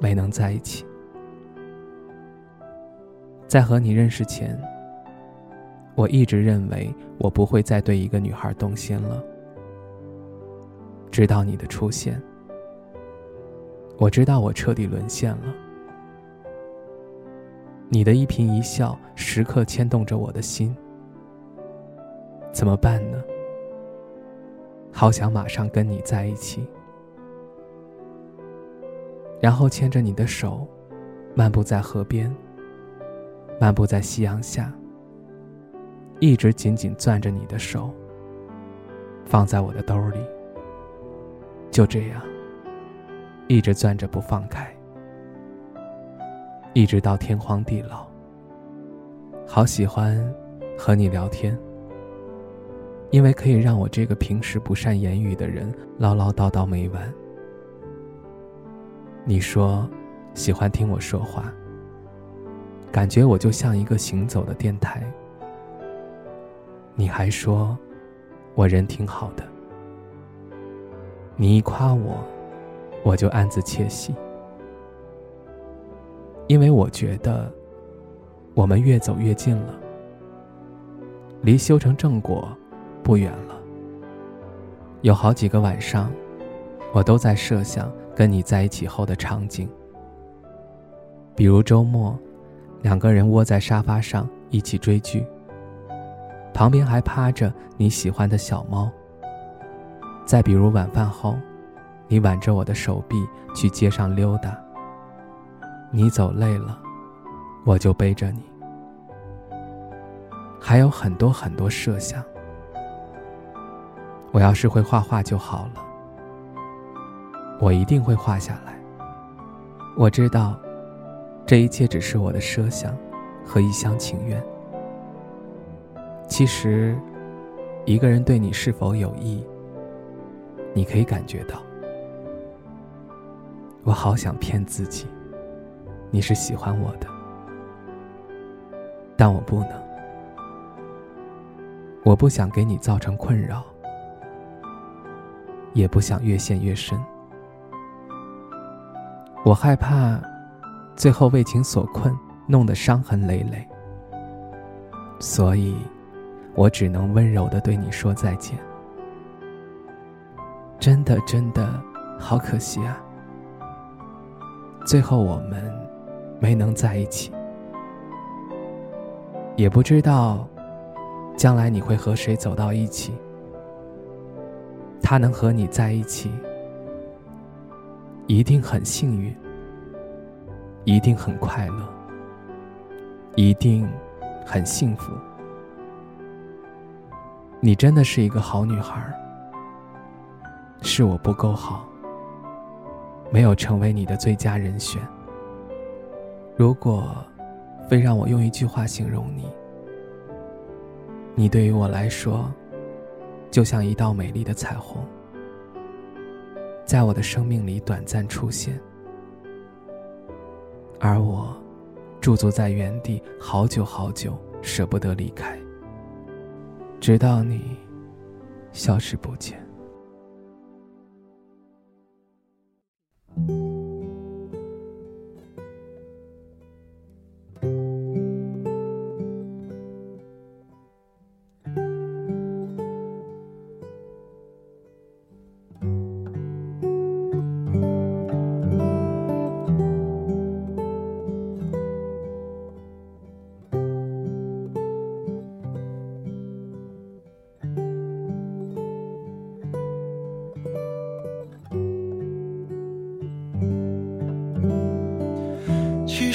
没能在一起。在和你认识前，我一直认为我不会再对一个女孩动心了。直到你的出现，我知道我彻底沦陷了。你的一颦一笑时刻牵动着我的心，怎么办呢？好想马上跟你在一起。然后牵着你的手，漫步在河边，漫步在夕阳下，一直紧紧攥着你的手，放在我的兜里。就这样，一直攥着不放开，一直到天荒地老。好喜欢和你聊天，因为可以让我这个平时不善言语的人唠唠叨叨没完。你说喜欢听我说话，感觉我就像一个行走的电台。你还说我人挺好的，你一夸我，我就暗自窃喜，因为我觉得我们越走越近了，离修成正果不远了。有好几个晚上，我都在设想。跟你在一起后的场景，比如周末，两个人窝在沙发上一起追剧，旁边还趴着你喜欢的小猫。再比如晚饭后，你挽着我的手臂去街上溜达。你走累了，我就背着你。还有很多很多设想。我要是会画画就好了。我一定会画下来。我知道，这一切只是我的设想和一厢情愿。其实，一个人对你是否有意，你可以感觉到。我好想骗自己，你是喜欢我的，但我不能。我不想给你造成困扰，也不想越陷越深。我害怕，最后为情所困，弄得伤痕累累。所以，我只能温柔的对你说再见。真的，真的，好可惜啊！最后我们没能在一起，也不知道将来你会和谁走到一起。他能和你在一起。一定很幸运，一定很快乐，一定很幸福。你真的是一个好女孩，是我不够好，没有成为你的最佳人选。如果非让我用一句话形容你，你对于我来说，就像一道美丽的彩虹。在我的生命里短暂出现，而我驻足在原地好久好久，舍不得离开，直到你消失不见。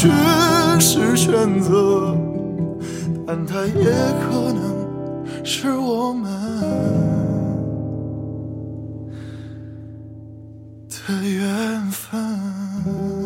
许是选择，但它也可能是我们的缘分。